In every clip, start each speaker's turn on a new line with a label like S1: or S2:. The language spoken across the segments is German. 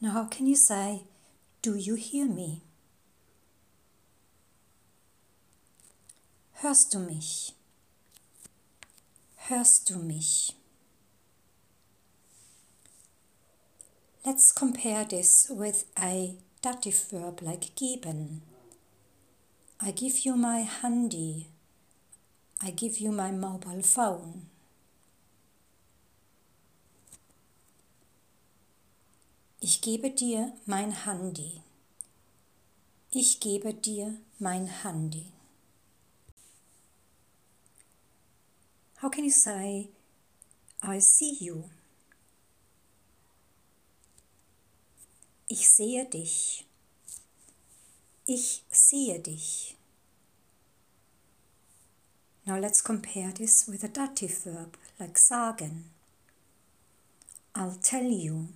S1: Now, how can you say, Do you hear me? Hörst du mich? Hörst du mich? Let's compare this with a dative verb like geben. I give you my handy. I give you my mobile phone. Ich gebe dir mein Handy. Ich gebe dir mein Handy. How can you say, I see you? Ich sehe dich. Ich sehe dich. Now let's compare this with a dative verb like sagen. I'll tell you.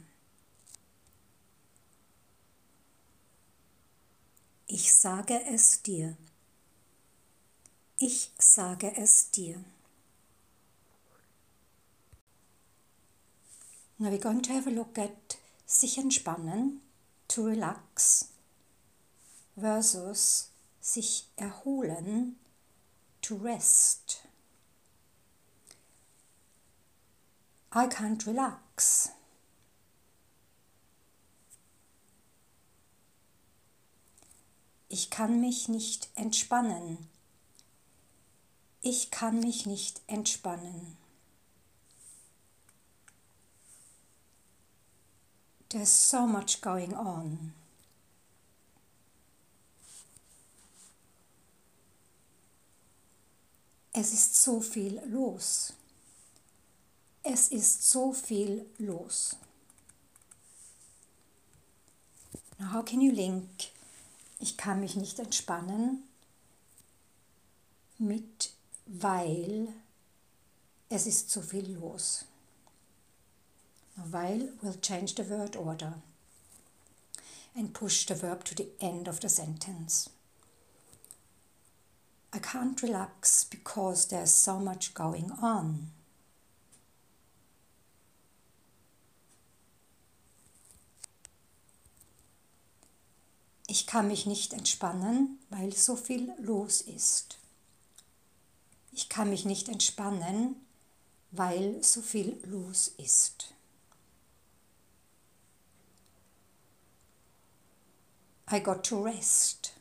S1: Ich sage es dir. Ich sage es dir. Now we're going to have a look at sich entspannen, to relax, versus sich erholen, to rest. I can't relax. Ich kann mich nicht entspannen. Ich kann mich nicht entspannen. There's so much going on. Es ist so viel los. Es ist so viel los. Now how can you link ich kann mich nicht entspannen mit weil es ist so viel los. Weil will change the word order and push the verb to the end of the sentence. I can't relax because there's so much going on. Ich kann mich nicht entspannen, weil so viel los ist. Ich kann mich nicht entspannen, weil so viel los ist. I got to rest.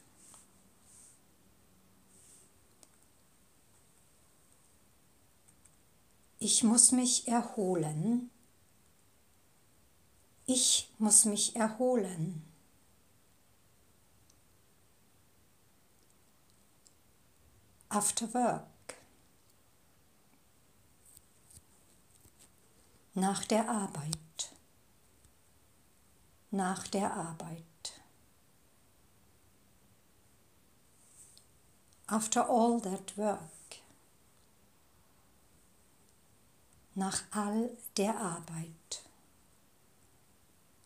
S1: Ich muss mich erholen. Ich muss mich erholen. After work. Nach der Arbeit. Nach der Arbeit. After all that work. Nach all der Arbeit.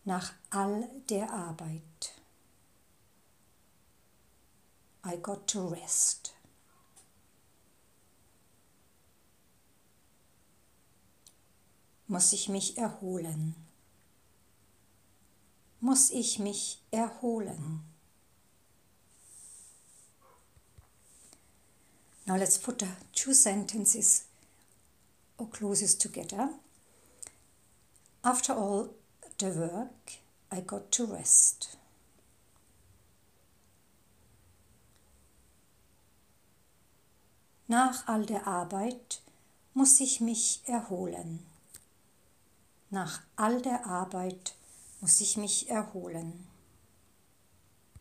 S1: Nach all der Arbeit. I got to rest. Muss ich mich erholen? Muss ich mich erholen? Now let's put the two sentences or clauses together. After all the work, I got to rest. Nach all der Arbeit muss ich mich erholen. Nach all der Arbeit muss ich mich erholen.